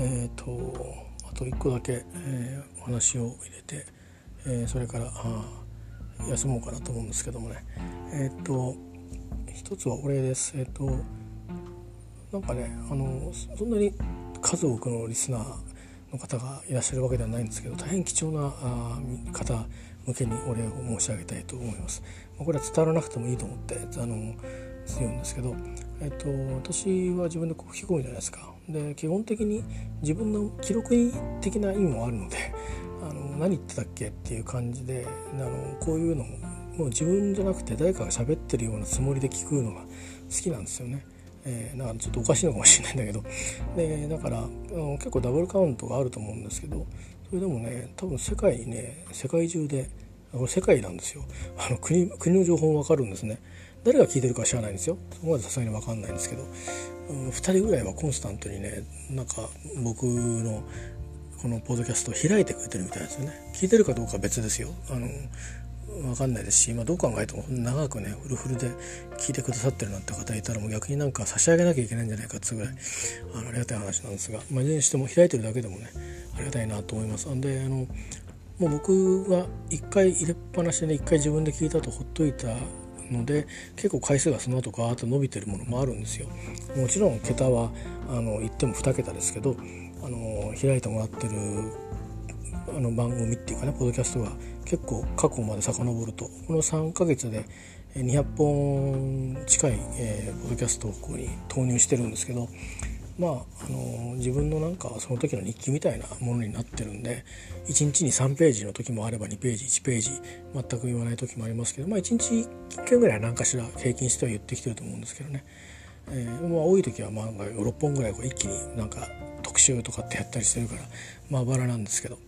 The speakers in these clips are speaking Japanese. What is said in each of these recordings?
えっ、ー、とあと1個だけ、えー、お話を入れて、えー、それからあ休もうかなと思うんですけどもねえっ、と一つはお礼です。えっ、となんかねあのそんなに数多くのリスナーの方がいらっしゃるわけではないんですけど大変貴重なあ方向けにお礼を申し上げたいと思います。これは伝わらなくてもいいと思ってあの強いんですけど、えっと、私は自分でこう吹き込むじゃないですか。で基本的に自分の記録的な意味もあるので あの何言ってたっけっていう感じであのこういうのもう自分じゃなくて誰かが喋ってるようなつもりで聞くのが好きなんですよね。えー、だかちょっとおかしいのかもしれないんだけどでだから結構ダブルカウントがあると思うんですけどそれでもね多分世界にね世界中でこれ世界なんですよあの国国の情報も分かるんですね誰が聞いてるか知らないんですよ。そこまでさすがに分かんないんですけど、うん、2人ぐらいはコンスタントにねなんか僕のこのポッドキャストを開いてくれてるみたいですよね。聞いてるかどうかは別ですよ。あの分かんないですし、まあ、どう考えても長くねフルフルで聞いてくださってるなんて方いたらもう逆になんか差し上げなきゃいけないんじゃないかっつうぐらいあのありがたい話なんですが、まあ、いずれにしても開いてるだけでもねありがたいなと思います。であのもう僕は一回入れっぱなしで一回自分で聞いたとほっといたので結構回数がその後ガーッと伸びてるものもあるんですよ。もちろん桁はあの言っても2桁ですけどあの開いてもらってるあの番組っていうかねポッドキャストが結構過去まで遡るとこの3ヶ月で200本近い、えー、ポッドキャストをここに投入してるんですけどまあ、あの自分のなんかその時の日記みたいなものになってるんで1日に3ページの時もあれば2ページ1ページ全く言わない時もありますけど、まあ、1日1回ぐらい何かしら平均しては言ってきてると思うんですけどね、えー、まあ、多い時はまあ6本ぐらいこう一気になんか特集とかってやったりしてるからまあバラなんですけど、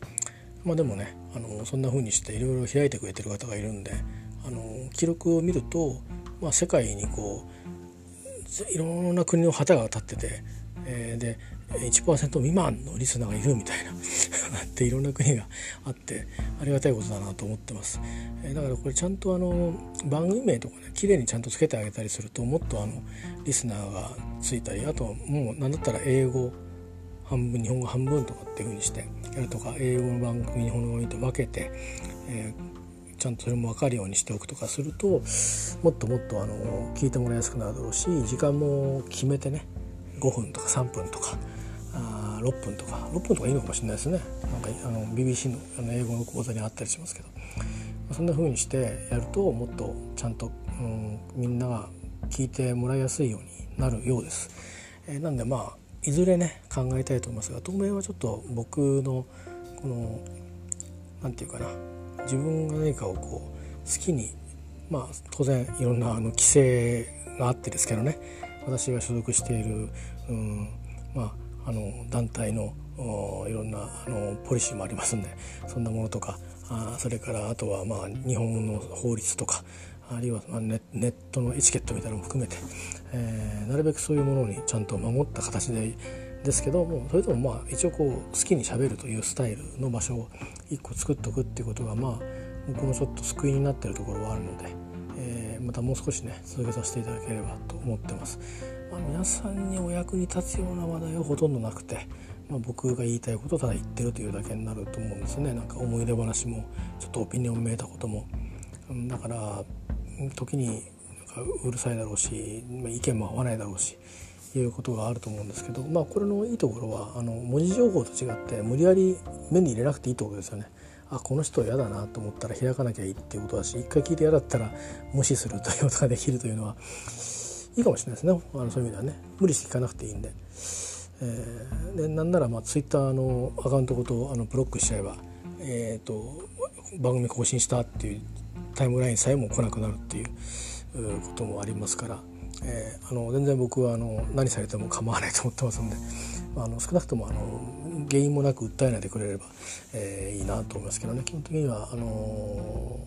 まあ、でもねあのそんな風にしていろいろ開いてくれてる方がいるんであの記録を見ると、まあ、世界にこういろんな国の旗が立っててえー、で1%未満のリスナーがいるみたいな っていろんな国があってありがたいことだなと思ってます、えー、だからこれちゃんとあの番組名とかね綺麗にちゃんとつけてあげたりするともっとあのリスナーがついたりあともう何だったら英語半分日本語半分とかっていうふうにしてやるとか英語の番組日本語にと分けて、えー、ちゃんとそれも分かるようにしておくとかするともっともっとあの聞いてもらいやすくなるだろうし時間も決めてね5分とか3分とかあ6分とか6分とかいいのかもしれないですね。なんかあの BBC のあの英語の講座にあったりしますけど。そんな風にしてやるともっとちゃんと、うん、みんなが聞いてもらいやすいようになるようです。えー、なんでまあいずれね考えたいと思いますが当面はちょっと僕のこの何て言うかな自分が何かをこう好きにまあ当然いろんなあの規制があってですけどね。私が所属している、うん、まあ、あの団体のいろんなあのポリシーもありますんでそんなものとかあそれからあとはまあ日本の法律とかあるいはネネットのエチケットみたいなのも含めて、えー、なるべくそういうものにちゃんと守った形でですけどもそれともまあ一応こう好きにしゃべるというスタイルの場所を一個作っておくっていうことがまあ僕もちょっと救いになってるところはあるので。えまたもう少しね続けさせていただければと思ってます、まあ、皆さんにお役に立つような話題はほとんどなくて、まあ、僕が言いたいことをただ言ってるというだけになると思うんですね。なんか思い出話もちょっとオピニオンめいたことも。だから時になんかうるさいだろうし、まあ、意見も合わないだろうしいうことがあると思うんですけどまあこれのいいところはあの文字情報と違って無理やり目に入れなくていいってことですよね。あこの人嫌だなと思ったら開かなきゃいいっていうことだし一回聞いて嫌だったら無視するということができるというのはいいかもしれないですね。あのそういう意味ではね。無理して聞かなくていいんで。えー、でなんならまあツイッターのアカウントごとあのブロックしちゃえば、えーと、番組更新したっていうタイムラインさえも来なくなるっていうこともありますから、えー、あの全然僕はあの何されても構わないと思ってますんで、あの少なくともあの原因もなく訴えないでくれれば、えー、いいなと思いますけどね。基本的にはあの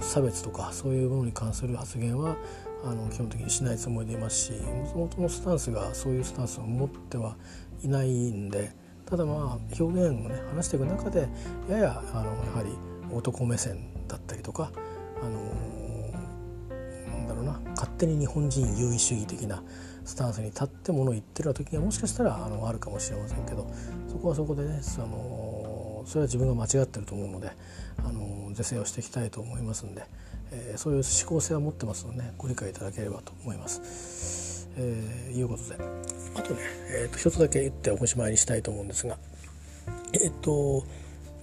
差別とかそういうものに関する発言はあの基本的にしないつもりでいますしもともとのスタンスがそういうスタンスを持ってはいないんでただまあ表現をね話していく中でややあのやはり男目線だったりとかあのなんだろうな勝手に日本人優位主義的なスタンスに立ってものを言ってるような時にはもしかしたらあのあるかもしれませんけどそこはそこでねそのそれは自分が間違ってると思うのであの是正をしていきたいと思いますんで、えー、そういう思考性は持ってますので、ね、ご理解いただければと思います。えー、いうことであとね、えーと、一つだけ言っておしまいにしたいと思うんですがえっ、ー、と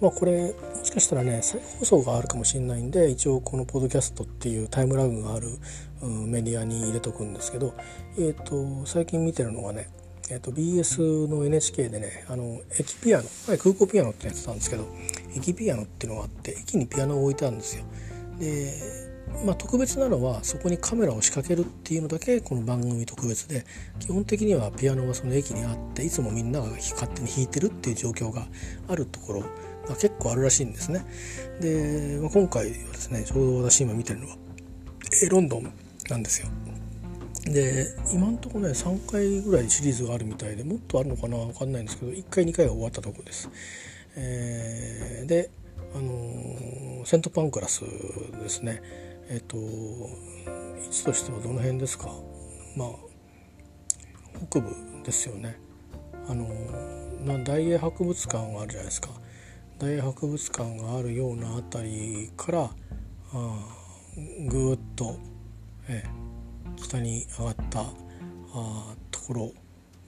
まあこれしかしたらね再放送があるかもしれないんで一応このポッドキャストっていうタイムラグがある、うん、メディアに入れとくんですけど、えーと、最近見てるのがね、えーと、BS の NHK でねあの駅ピアノ前空港ピアノってやってたんですけど駅ピアノっていうのがあって駅にピアノを置いてあるんですよ。でまあ、特別なのはそこにカメラを仕掛けるっていうのだけこの番組特別で基本的にはピアノはその駅にあっていつもみんなが勝手に弾いてるっていう状況があるところが結構あるらしいんですね。で、まあ、今回はですねちょうど私今見てるのはえロンドンなんですよ。で今んとこね3回ぐらいシリーズがあるみたいでもっとあるのかな分かんないんですけど1回2回は終わったとこです。えー、であのー、セントパンクラスですねえっ、ー、と位置としてはどの辺ですか？まあ北部ですよねあのー、大英博物館があるじゃないですか大英博物館があるような辺りからあぐーっと、え、北に上がったあところ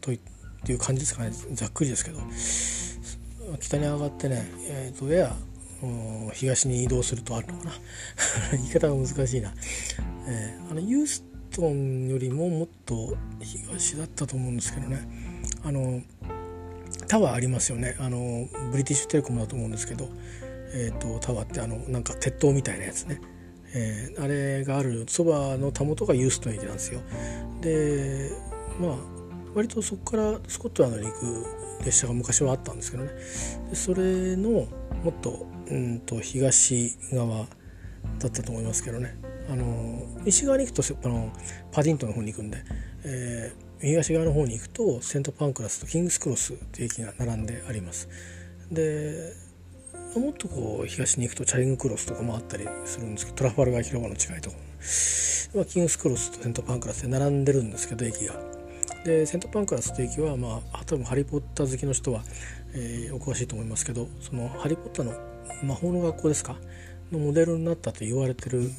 という感じですかね。ざっくりですけど。北に上がってね、えーと、やや東に移動するとあるのかな。言い方が難しいな、えー、あのユーストンよりももっと東だったと思うんですけどね。あのタワーありますよね。あのブリティッシュテレコムだと思うんですけど、えーと、タワーってあのなんか鉄塔みたいなやつね、えー、あれがあるそばのたもとがユーストン駅なんですよ。でまあ割とそこからスコットランドに行く列車が昔はあったんですけどね。でそれのもっとうんと東側だったと思いますけどね。あの西側に行くとあのパディントンの方に行くんで、えー東側の方に行くとセントパンクラスとキングスクロスっていう駅が並んであります。でもっとこう東に行くとチャリングクロスとかもあったりするんですけどトラファルガー広場の近いところ、まあ、キングスクロスとセントパンクラスで並んでるんですけど駅が。でセントパンクラスって駅はまあ多分ハリー・ポッター好きの人は、えー、お詳しいと思いますけどそのハリー・ポッターの魔法の学校ですか？のモデルになったと言われてる、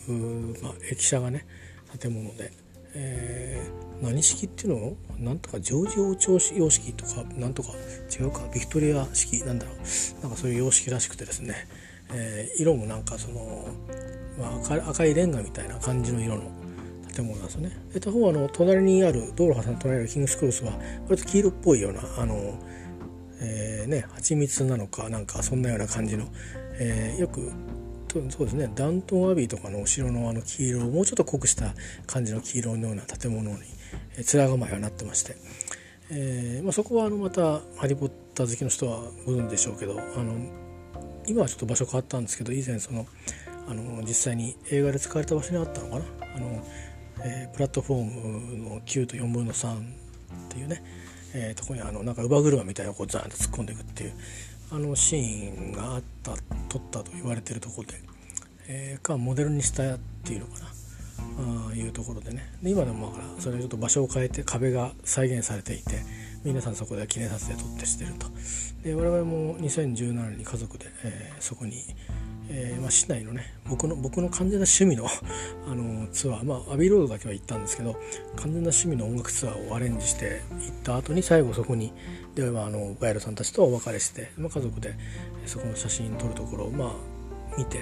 まあ、駅舎がね建物で。えー、何式っていうの？なんとかジョージ王朝様式とかなんとか違うかビクトリア式なんだ。ろうなんかそういう様式らしくてですね、えー、色もなんかその、まあ赤、赤いレンガみたいな感じの色の建物なんですよね。で他方あの隣にある道路挟んで隣にあるキングスクロスは割と黄色っぽいようなあの、えー、ね蜂蜜なのかなんかそんなような感じの、えー、よくそうですね。ダントンアビーとかのお城のあの黄色をもうちょっと濃くした感じの黄色のような建物に面構えはなってまして、えーまあ、そこはあのまた「ハリー・ポッター」好きの人はご存知でしょうけどあの今はちょっと場所変わったんですけど以前そのあの実際に映画で使われた場所にあったのかな？あの、えー、プラットフォームの9と4分の3っていうね、えー、とこにあのなんか乳母車みたいなこうザーンと突っ込んでいくっていうあのシーンがあった撮ったと言われてるところで、えー、かモデルにしたっていうのかな。あいうところでね。で今でもだからそれちょっと場所を変えて壁が再現されていて皆さんそこで記念撮影撮ってしてると。で我々も2017年に家族で、えー、そこにえー、まあ、市内のね僕の僕の完全な趣味の あのツアーまあアビーロードだけは行ったんですけど完全な趣味の音楽ツアーをアレンジして行った後に最後そこにではああのガイドさんたちとお別れして、まあ、家族でそこの写真撮るところをまあ見て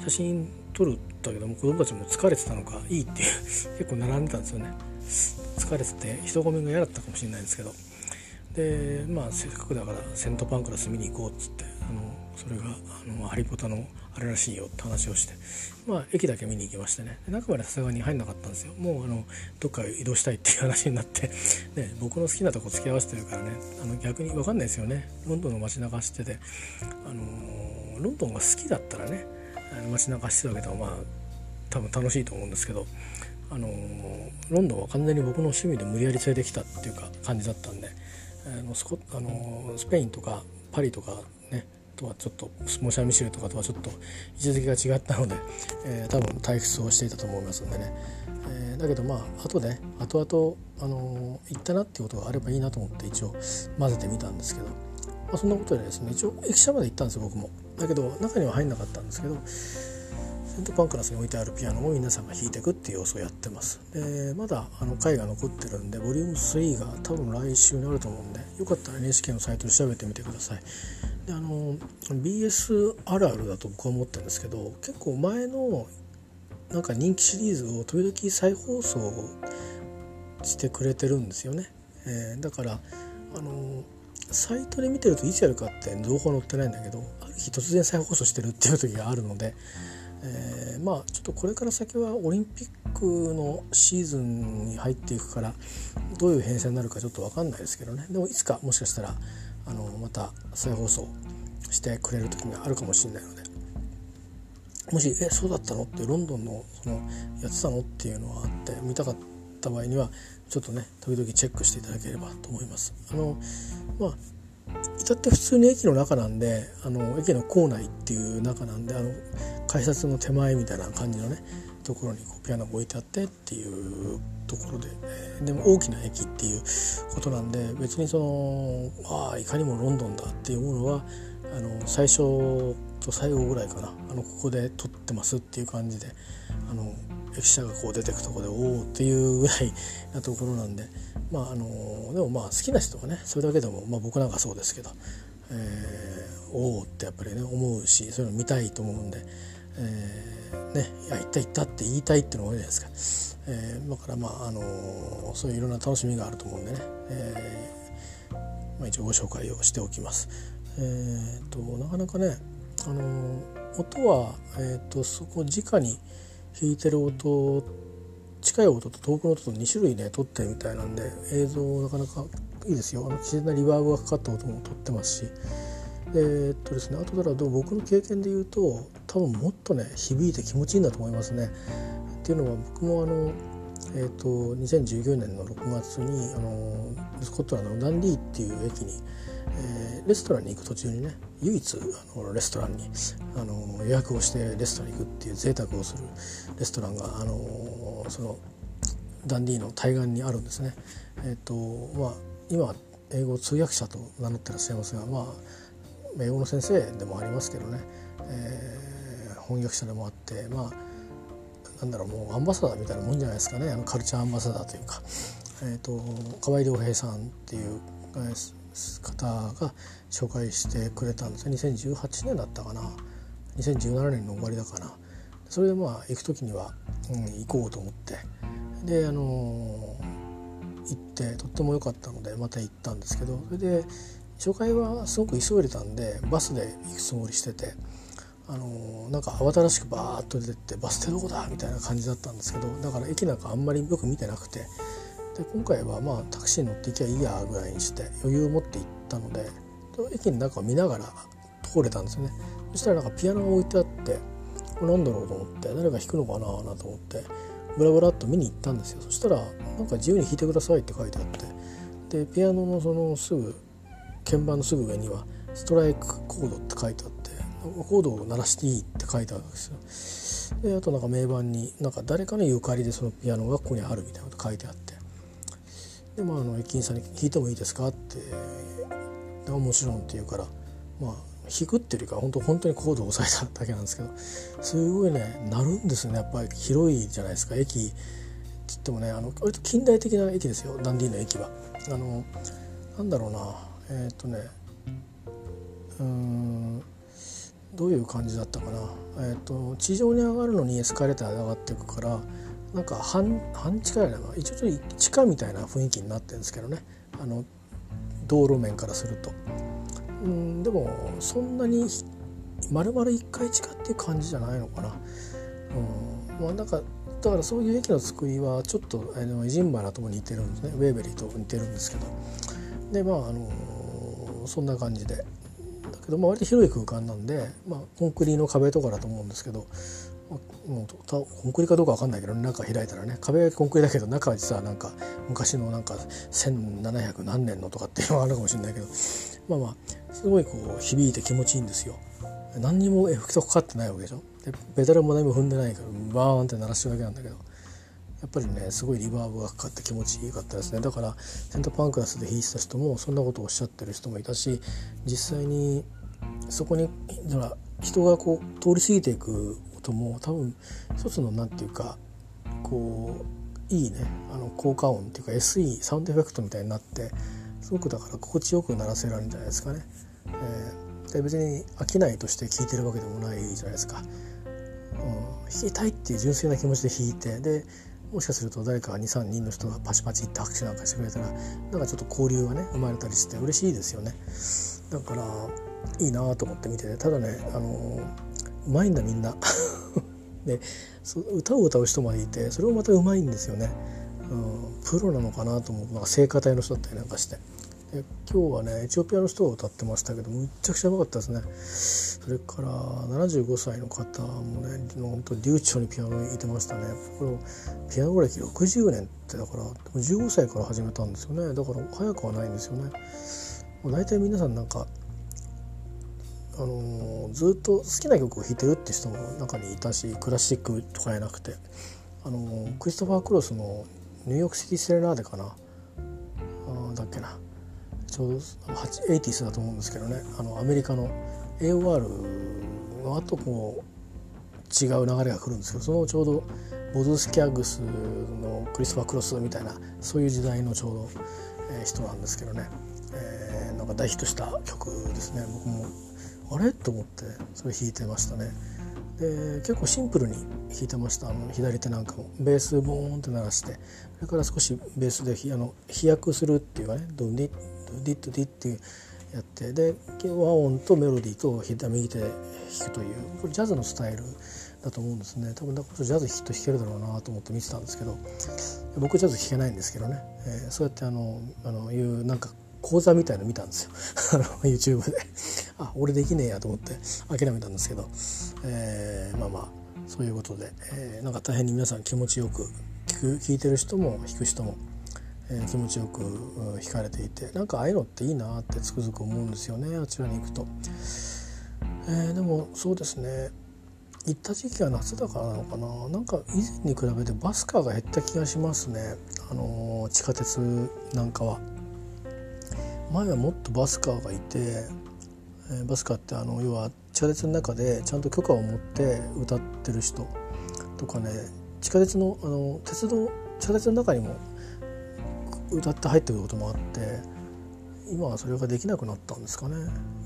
写真撮るだけども子供たちも疲れてたのかいいっていう 結構並んでたんですよね。疲れてて人混みが嫌だったかもしれないんですけど。でまあせっかくだからセントパンクラス見に行こうっつってそれがあのハリポタのあれらしいよって話をしてまあ駅だけ見に行きましてね。中までさすがに入んなかったんですよ。もうあのどっか移動したいっていう話になって。ね僕の好きなとこ付き合わせてるからね。あの逆に分かんないですよね。ロンドンの街中走ってて。あのロンドンが好きだったらね街中走ってるわけでもまあ多分楽しいと思うんですけど。あのロンドンは完全に僕の趣味で無理やり連れてきたっていうか感じだったんで。あのスコあのスペインとかパリとかとはちょっとモシャミシルとかとはちょっと位置づけが違ったので、えー、多分退屈をしていたと思いますんでね、えー、だけどまあ後で後々、あのー、行ったなっていうことがあればいいなと思って一応混ぜてみたんですけど、まあ、そんなことでですね一応駅舎まで行ったんですよ僕も。だけど中には入んなかったんですけどセントパンクラスに置いてあるピアノを皆さんが弾いていくっていう様子をやってます。でまだあの回が残ってるんでボリューム3が多分来週にあると思うんでよかったら NHK のサイトで調べてみてください。であの BS あるあるだと僕は思ってるんですけど結構前のなんか人気シリーズを時々再放送してくれてるんですよね、えー、だからあのサイトで見てるといつやるかって情報載ってないんだけどある日突然再放送してるっていう時があるので、えー、まあちょっとこれから先はオリンピックのシーズンに入っていくからどういう編成になるかちょっと分かんないですけどね。でもいつかもしかしたらあのまた再放送してくれる時があるかもしれないのでもし「えそうだったの?」ってロンドンのそのやってたの？っていうのがあって見たかった場合にはちょっとね時々チェックしていただければと思います。あのまあ至って普通に駅の中なんであの駅の構内っていう中なんであの改札の手前みたいな感じのねところにこうピアノが置いてあってっていうところで、でも大きな駅っていうことなんで別にそのああいかにもロンドンだっていうものはあの最初と最後ぐらいかなあのここで撮ってますっていう感じであの駅舎がこう出てくとこでおおっていうぐらいなところなんでまああのでもまあ好きな人はねそれだけでも、まあ、僕なんかそうですけど、えー、おおってやっぱりね思うしそういうの見たいと思うんで、えー、ねいや行った行ったって言いたいっていうのが多いじゃないですか、えー、だからまああのそういういろんな楽しみがあると思うんでね、えーまあ、一応ご紹介をしておきます。えーと、なかなかね、あの音は、えーと、そこ直に弾いてる音近い音と遠くの音と2種類ね撮ってるみたいなんで映像なかなかいいですよ。あの自然なリバーブがかかった音も撮ってますし。えー、っとですねあとだから僕の経験で言うと多分もっとね響いて気持ちいいんだと思いますね。っていうのは僕もあのえーと、2019年の6月にあのスコットランドのダンディーっていう駅に、えー、レストランに行く途中にね唯一あのレストランにあの予約をしてレストランに行くっていう贅沢をするレストランがあのそのダンディーの対岸にあるんですね。えーとまあ、今英語通訳者と名乗ってらっしゃいますが、まあ、英語の先生でもありますけどね、えー、翻訳者でもあってまあなんだろうもうアンバサダーみたいなもんじゃないですかね。あのカルチャーアンバサダーというか、えーと、河合良平さんっていう方が紹介してくれたんです。よ2018年だったかな。2017年の終わりだかなそれでまあ行く時には、うん、行こうと思って。であのー、行ってとっても良かったのでまた行ったんですけど。それで紹介はすごく急いでたんでバスで行くつもりしてて。あのなんか慌ただしくバーッと出てってバス停どこだみたいな感じだったんですけどだから駅なんかあんまりよく見てなくてで今回はまあタクシー乗って行きゃいいやぐらいにして余裕を持って行ったので駅の中を見ながら通れたんですよね。そしたらなんかピアノが置いてあってこれなんだろうと思って誰が弾くのかななと思ってブラブラっと見に行ったんですよ。そしたらなんか自由に弾いてくださいって書いてあってでピアノのそのすぐ鍵盤のすぐ上にはストライクコードって書いてあってコードを鳴らしていいって書いてあるんですよ。であとなんか名盤になんか誰かのゆかりでそのピアノがここにあるみたいなこと書いてあって。でまああの駅員さんに「弾いてもいいですか?」って「もちろん」って言うからまあ弾くっていうよりか本当本当にコードを押さえただけなんですけどすごいね鳴るんですよね。やっぱり広いじゃないですか。駅つってもねあの割と近代的な駅ですよ。ダンディーの駅は。あのなんだろうな。えっ、とねうん。どういう感じだったかな、えーと、地上に上がるのにエスカレーターで上がっていくからなんか半半地下やな一応ちょっと地下みたいな雰囲気になってるんですけどね。あの道路面からすると。うんでもそんなに丸々1階地下っていう感じじゃないのかな。うんまあ、なんかだからそういう駅の作りはちょっとあのエジンバラとも似てるんですね。ウェーベリーと似てるんですけど。でまああのそんな感じで。だけど、まあ、割と広い空間なんで、まあ、コンクリの壁とかだと思うんですけどもうコンクリかどうか分かんないけど中開いたらね壁はコンクリだけど中は実はなんか昔のなんか1700何年のとかっていうのがあるかもしれないけどまあまあすごいこう響いて気持ちいいんですよ。何にもエフェクトかかってないわけでしょでペダルも何も踏んでないからバーンって鳴らしてるだけなんだけどやっぱりねすごいリバーブがかかって気持ちいいかったですねだからセンターパンクラスで弾いてた人もそんなことをおっしゃってる人もいたし実際にそこにだから人がこう通り過ぎていく音も多分一つの何て言うかこういいねあの効果音っていうか SE サウンドエフェクトみたいになってすごくだから心地よく鳴らせられるんじゃないですかね。えー、で別に飽きないとして聴いてるわけでもないじゃないですか。うん、弾きたいっていう純粋な気持ちで弾いてでもしかすると誰か23人の人がパチパチって拍手なんかしてくれたらなんかちょっと交流がね生まれたりして嬉しいですよね。だからいいなと思って見ててただねあのうまいんだみんな。で歌を歌う人までいてそれもまたうまいんですよね、うん、プロなのかなと思う。なんか聖歌隊の人だったりなんかして。で今日はねエチオピアの人が歌ってましたけどむっちゃくちゃうまかったですね。それから75歳の方もね本当流暢にピアノ弾いてましたね。これピアノ歴60年ってだから15歳から始めたんですよね。だから早くはないんですよね。もう大体皆さんなんかあのー、ずっと好きな曲を弾いてるって人も中にいたしクラシックとかじゃなくて、あのー、クリストファー・クロスの「ニューヨーク・シティ・セレナーデ」かな？あだっけな？ちょうど 80s だと思うんですけどね。あのアメリカの AOR の後こう違う流れが来るんですけどそのちょうどボズ・スキャグスのクリストファー・クロスみたいなそういう時代のちょうど、えー、人なんですけどね、えー、なんか大ヒットした曲ですね。僕もあれ？と思ってそれ弾いてましたね。で結構シンプルに弾いてました。あの左手なんかも。ベースボーンって鳴らして。それから少しベースであの飛躍するっていうかねドンディッディッドディってやってで和音とメロディーと左右手で弾くというこれジャズのスタイルだと思うんですね多分だからジャズきっと弾けるだろうなと思って見てたんですけど僕ジャズ弾けないんですけどね、えー、そうやってあのあのいうなんか講座みたいの見たんですよ YouTube であ俺できねえやと思って諦めたんですけど、えー、まあまあそういうことで、えー、なんか大変に皆さん気持ちよく聞く聞いてる人も弾く人も、え、気持ちよく弾かれていてなんかああいうのっていいなってつくづく思うんですよねあちらに行くと。えー、でもそうですね行った時期が夏だからなのかななんか以前に比べてバスカーが減った気がしますねあの地下鉄なんかは。前はもっとバスカーがいて、えー、バスカーってあの要は地下鉄の中でちゃんと許可を持って歌ってる人とかね地下鉄のあの鉄道地下鉄の中にも歌って入ってくることもあって今はそれができなくなったんですかね。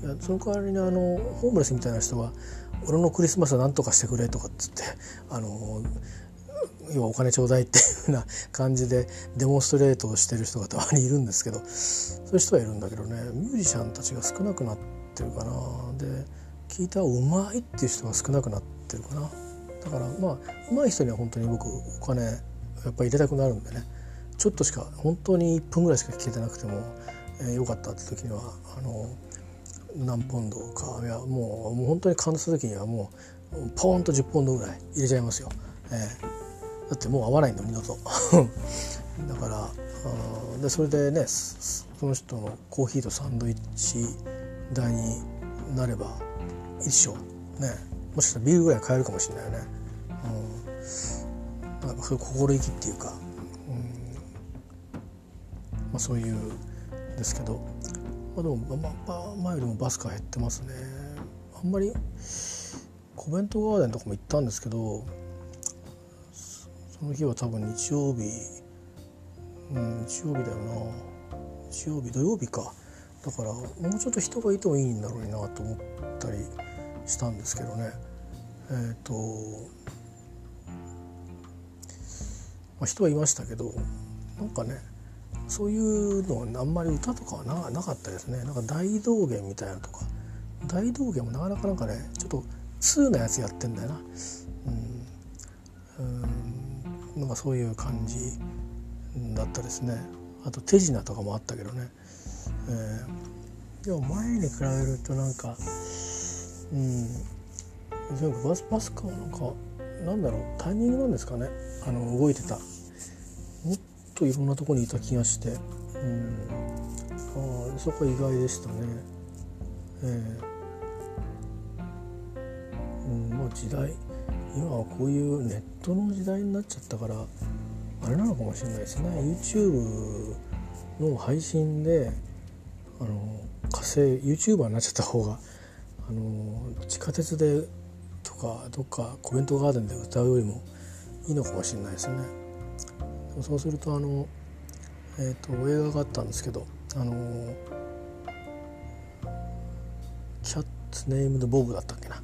いやその代わりにあのホームレスみたいな人が「俺のクリスマスは何とかしてくれ」とかっつってあの要はお金ちょうだいっていうふうな感じでデモンストレートをしてる人がたまにいるんですけどそういう人はいるんだけどねミュージシャンたちが少なくなってるかな。で聞いたうまいっていう人が少なくなってるかな。だからまあうまい人には本当に僕お金やっぱり入れたくなるんでね。ちょっとしか本当に1分ぐらいしか聞けてなくても、えー、よかったって時にはあの何ポンドかいやもうもう本当に感動する時にはもうポーンと10ポンドぐらい入れちゃいますよ。えーだってもう会わないの二度と。だからでそれでねその人のコーヒーとサンドイッチ代になれば一緒ねもしかしたらビールぐらい買えるかもしれないよね、うん、なんかそういう心意気っていうか、まあ、そういうですけど、まあ、でも、まあ、前よりもバスが減ってますね。あんまりコメントガーデンとかも行ったんですけどその日は多分日曜日うん日曜日だよな。日曜日土曜日か。だからもうちょっと人がいてもいいんだろうなと思ったりしたんですけどね。えっ、ー、と、まあ、人はいましたけどなんかねそういうのあんまり歌とかはななかったですね。なんか大道芸みたいなとか。大道芸もなかなかなんかねちょっと通なやつやってんだよな。うん、うん。なんかそういう感じだったですね。あと手品とかもあったけどね、えー、でも前に比べるとなんかうん。全部バスバスカはなんかなんだろう。タイミングなんですかね。あの動いてた。といろんなとこにいた気がして、うん、あそこは意外でしたね。えーうん、もう時代今はこういうネットの時代になっちゃったからあれなのかもしれないですね YouTube の配信であの火星 YouTuber になっちゃった方があの地下鉄でとかどっかコメントガーデンで歌うよりもいいのかもしれないですね。そうするとあの、えーと、映画があったんですけどあのキャッツネームドボブだったっけな。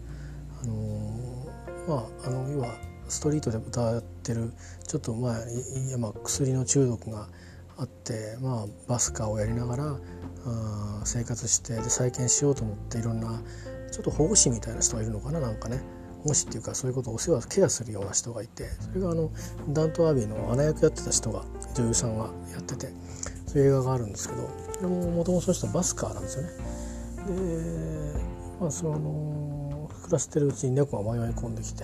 あのまああの要はストリートで歌ってるちょっとまあいやまあ薬の中毒があって、まあ、バスカーをやりながらあ生活してで再建しようと思っていろんなちょっと保護士みたいな人がいるのかななんかね。保護士っていうかそういうことをお世話ケアするような人がいてそれがあのダント・アービーの穴役やってた人が女優さんがやっててそういう映画があるんですけどそれももともとその人はバスカーなんですよね。でまあその暮らしてるうちに猫が迷い込んできて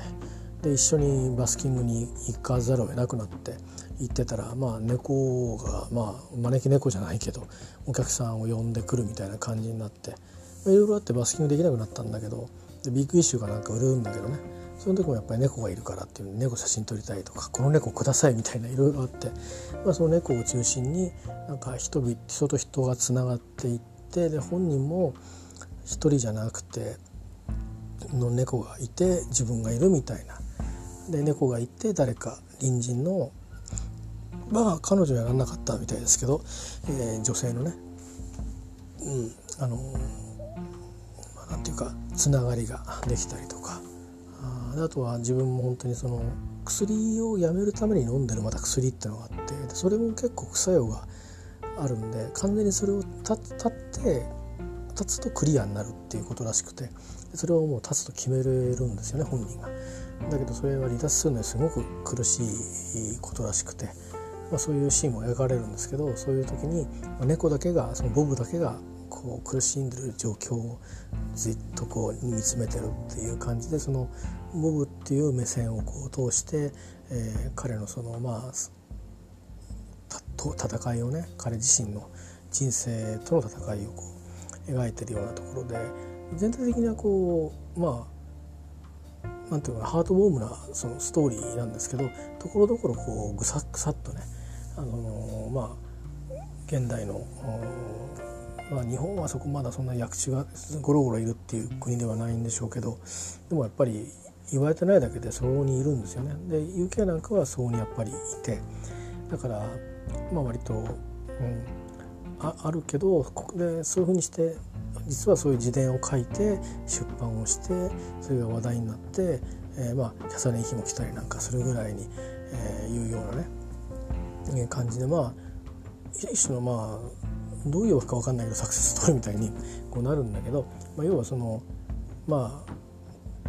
で一緒にバスキングに行かざるを得なくなって行ってたらまあ猫がまあ招き猫じゃないけどお客さんを呼んでくるみたいな感じになっていろいろあってバスキングできなくなったんだけどでビッグイッシュがなんか売るんだけどね。その時もやっぱり猫がいるからっていう猫写真撮りたいとかこの猫くださいみたいないろいろあって、まあ、その猫を中心になんか人々人と人がつながっていってで本人も一人じゃなくての猫がいて自分がいるみたいな。で猫がいて誰か隣人のまあ彼女やらなかったみたいですけど、えー、女性のね、うん、あのまあ、なんていうかつながりができたりとかあとは自分も本当にその薬をやめるために飲んでるまた薬っていうのがあってそれも結構副作用があるんで完全にそれを立って立つとクリアになるっていうことらしくてそれをもう立つと決めれるんですよね本人が。だけどそれは離脱するのにすごく苦しいことらしくて、まあ、そういうシーンも描かれるんですけどそういう時に、猫だけがそのボブだけがこう苦しんでる状況をずっとこう見つめてるっていう感じでそのボブっていう目線をこう通して、えー、彼のそのまあ戦いをね彼自身の人生との戦いをこう描いてるようなところで全体的にはこうまあなんていうかハートウォームなそのストーリーなんですけどところどころこうぐさぐさっとねあのまあ現代のまあ、日本はそこまだそんな役地がゴロゴロいるっていう国ではないんでしょうけどでもやっぱり言われてないだけでそこにいるんですよね。で UK なんかはそこにやっぱりいてだからまあ割と、うん、ああるけどここでそういうふうにして実はそういう自伝を書いて出版をしてそれが話題になって、えー、まあキャサリン妃も来たりなんかするぐらいに、えー、いうようなね感じでまあ一種のまあどういうわけか分かんないけどサクセスストーリーみたいにこうなるんだけど、まあ、要はそのま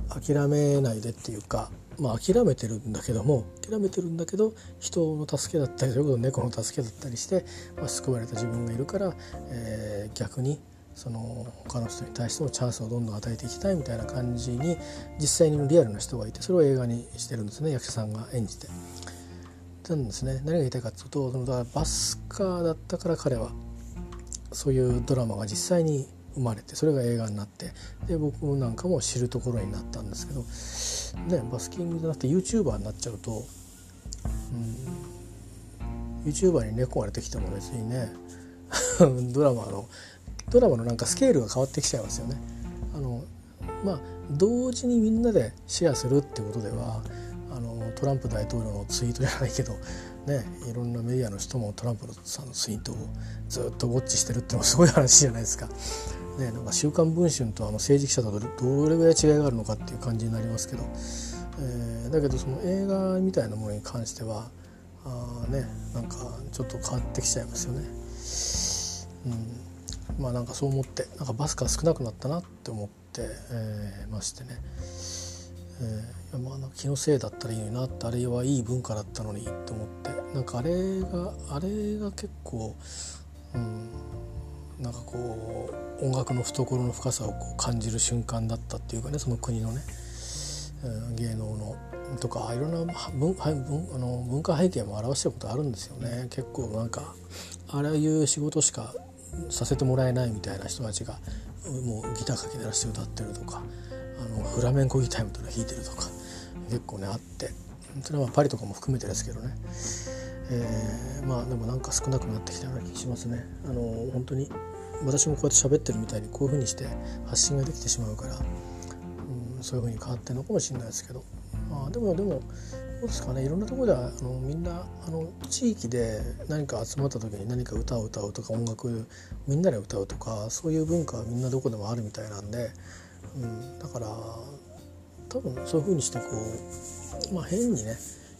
あ諦めないでっていうか、まあ、諦めてるんだけども諦めてるんだけど人の助けだったりそれこそ猫の助けだったりして、まあ、救われた自分がいるから、えー、逆にその他の人に対してもチャンスをどんどん与えていきたいみたいな感じに実際にリアルな人がいてそれを映画にしてるんですね役者さんが演じて。なんですね何が言いたいかというとそのだからバスカーだったから彼はそういうドラマが実際に生まれてそれが映画になってで僕なんかも知るところになったんですけど、ね、バスキングじゃなくて YouTuber になっちゃうと、うん、YouTuber に猫が出てきても別にね ドラマのドラマのなんかスケールが変わってきちゃいますよね。あのまあ同時にみんなでシェアするってことではあのトランプ大統領のツイートじゃないけどね、いろんなメディアの人もトランプさんのツイートをずっとウォッチしてるってのもすごい話じゃないですか。ね、なんか週刊文春とあの政治記者とどれぐらい違いがあるのかっていう感じになりますけど、えー、だけどその映画みたいなものに関してはあねなんかちょっと変わってきちゃいますよね。うん、まあなんかそう思ってなんかバスが少なくなったなって思って、えー、ましてね。えー、まあ気のせいだったらいいのになってあれはいい文化だったのにと思って。なんかあれがあれが結構、うん、なんかこう音楽の懐の深さをこう感じる瞬間だったっていうかねその国のね、うん、芸能の。とかいろんな文文あの文化背景も表してることあるんですよね。結構なんかああいう仕事しかさせてもらえないみたいな人たちがもうギターかけ鳴らして歌ってるとか。のフラメンコギターみたいなの弾いてるとか結構ねあって。それはパリとかも含めてですけどね、えー、まあでもなんか少なくなってきたような気しますね。あの本当に私もこうやって喋ってるみたいにこういうふうにして発信ができてしまうから、うん、そういうふうに変わってるのかもしれないですけど、まあ、でもでもどうですかね。いろんなところではあのみんなあの地域で何か集まった時に何か歌を歌うとか音楽みんなで歌うとかそういう文化はみんなどこでもあるみたいなんで、うん、だから多分そういうふうにしてこう、まあ、変にね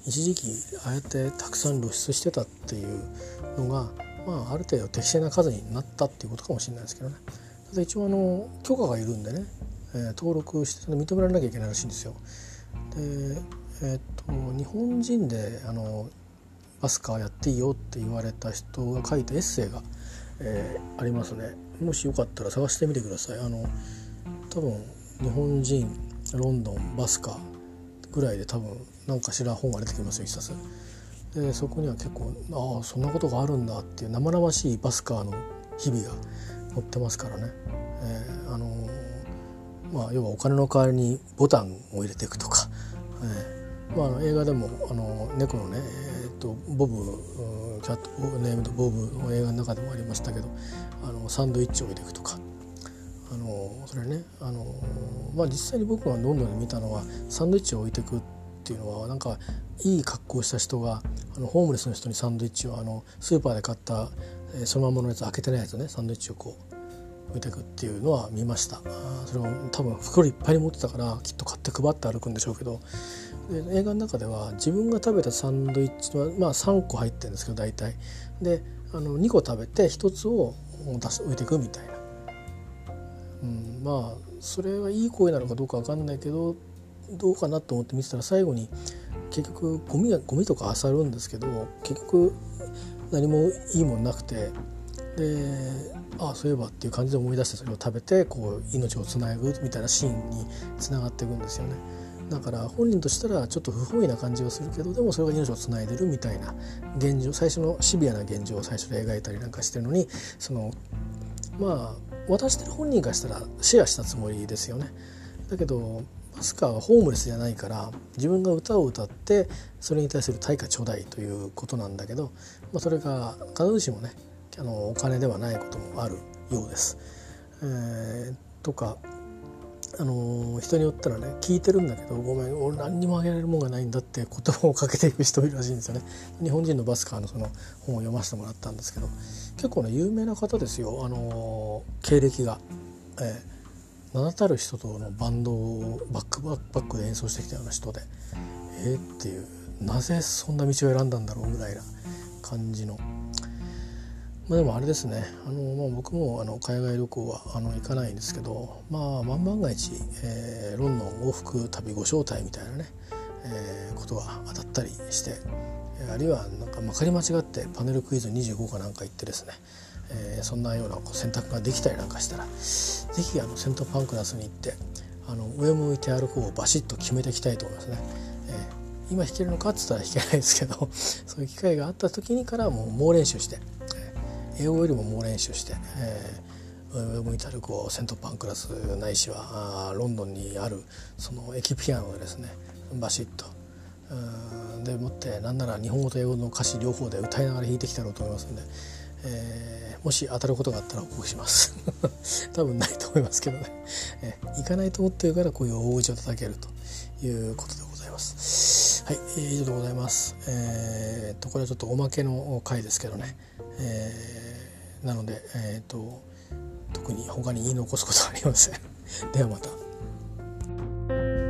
一時期ああやってたくさん露出してたっていうのが、まあ、ある程度適正な数になったっていうことかもしれないですけどね。ただ一応あの許可がいるんでね、えー、登録して認められなきゃいけないらしいんですよ。でえー、っと日本人であのバスカーやっていいよって言われた人が書いたエッセイが、えー、ありますね。もしよかったら探してみてください。あの多分日本人ロンドンバスカぐらいで多分何かしら本が出てきますよ一冊。でそこには結構ああそんなことがあるんだっていう生々しいバスカーの日々が載ってますからね、えー、あのまあ要はお金の代わりにボタンを入れていくとか、えー、まあ、映画でもあの猫のね、えーと、ボブキャットネームドボブの映画の中でもありましたけどあのサンドイッチを入れていくとか。あのそれねあの、まあ、実際に僕がロンドンで見たのはサンドイッチを置いていくっていうのはなんかいい格好した人があのホームレスの人にサンドイッチをあのスーパーで買った、えー、そのままのやつ開けてないやつねサンドイッチをこう置いていくっていうのは見ました。それを多分袋いっぱいに持ってたからきっと買って配って歩くんでしょうけど映画の中では自分が食べたサンドイッチは、まあ、3個入ってるんですけど大体。であの2個食べて1つを出す置いていくみたいな、うん、まあそれはいい行為なのかどうか分かんないけどどうかなと思って見てたら最後に結局ゴミゴミとか漁るんですけど結局何もいいもんなくてでああそういえばっていう感じで思い出してそれを食べてこう命をつなぐみたいなシーンにつながっていくんですよね。だから本人としたらちょっと不本意な感じはするけどでもそれが命をつないでるみたいな現状最初のシビアな現状を最初で描いたりなんかしてるのにそのまあ渡してる本人からしたらシェアしたつもりですよね。だけどマスカーはホームレスじゃないから自分が歌を歌ってそれに対する対価頂戴ということなんだけど、まあ、それが必ずしもねあのお金ではないこともあるようです。えー、とかあの人によったらね聞いてるんだけどごめん俺何にもあげられるもんがないんだって言葉をかけていく人いるらしいんですよね。日本人のバスカーのその本を読ませてもらったんですけど結構ね有名な方ですよ。あの経歴が、えー、名だたる人とのバンドをバックバックで演奏してきたような人でえー、っていうなぜそんな道を選んだんだろうぐらいな感じのまあ、でもあれですねあの、まあ、僕もあの海外旅行はあの行かないんですけど、まあ、万万が一、えー、ロンドン往復旅ご招待みたいなね、えー、ことが当たったりしてあるいはなんかまかり間違ってパネルクイズ25かなんか行ってですね、えー、そんなようなこう選択ができたりなんかしたら是非セントパンクラスに行ってあの上向いて歩くをバシッと決めていきたいと思いますね。えー、今弾けるのかっつったら弾けないですけどそういう機会があった時にからもう猛練習して英語よりも猛練習して、えー、ウェブイタルコセントパンクラスないしはあロンドンにあるその駅ピアノでですねバシッとでもってなんなら日本語と英語の歌詞両方で歌いながら弾いてきたろうと思いますんで、えー、もし当たることがあったら報告します。多分ないと思いますけどね、えー、行かないと思ってるからこういう大口を叩けるということでございます。はい、以上でございます。えー、とこれはちょっとおまけの回ですけどね、えー、なので、えーと、と特に他に言い残すことはありません ではまた。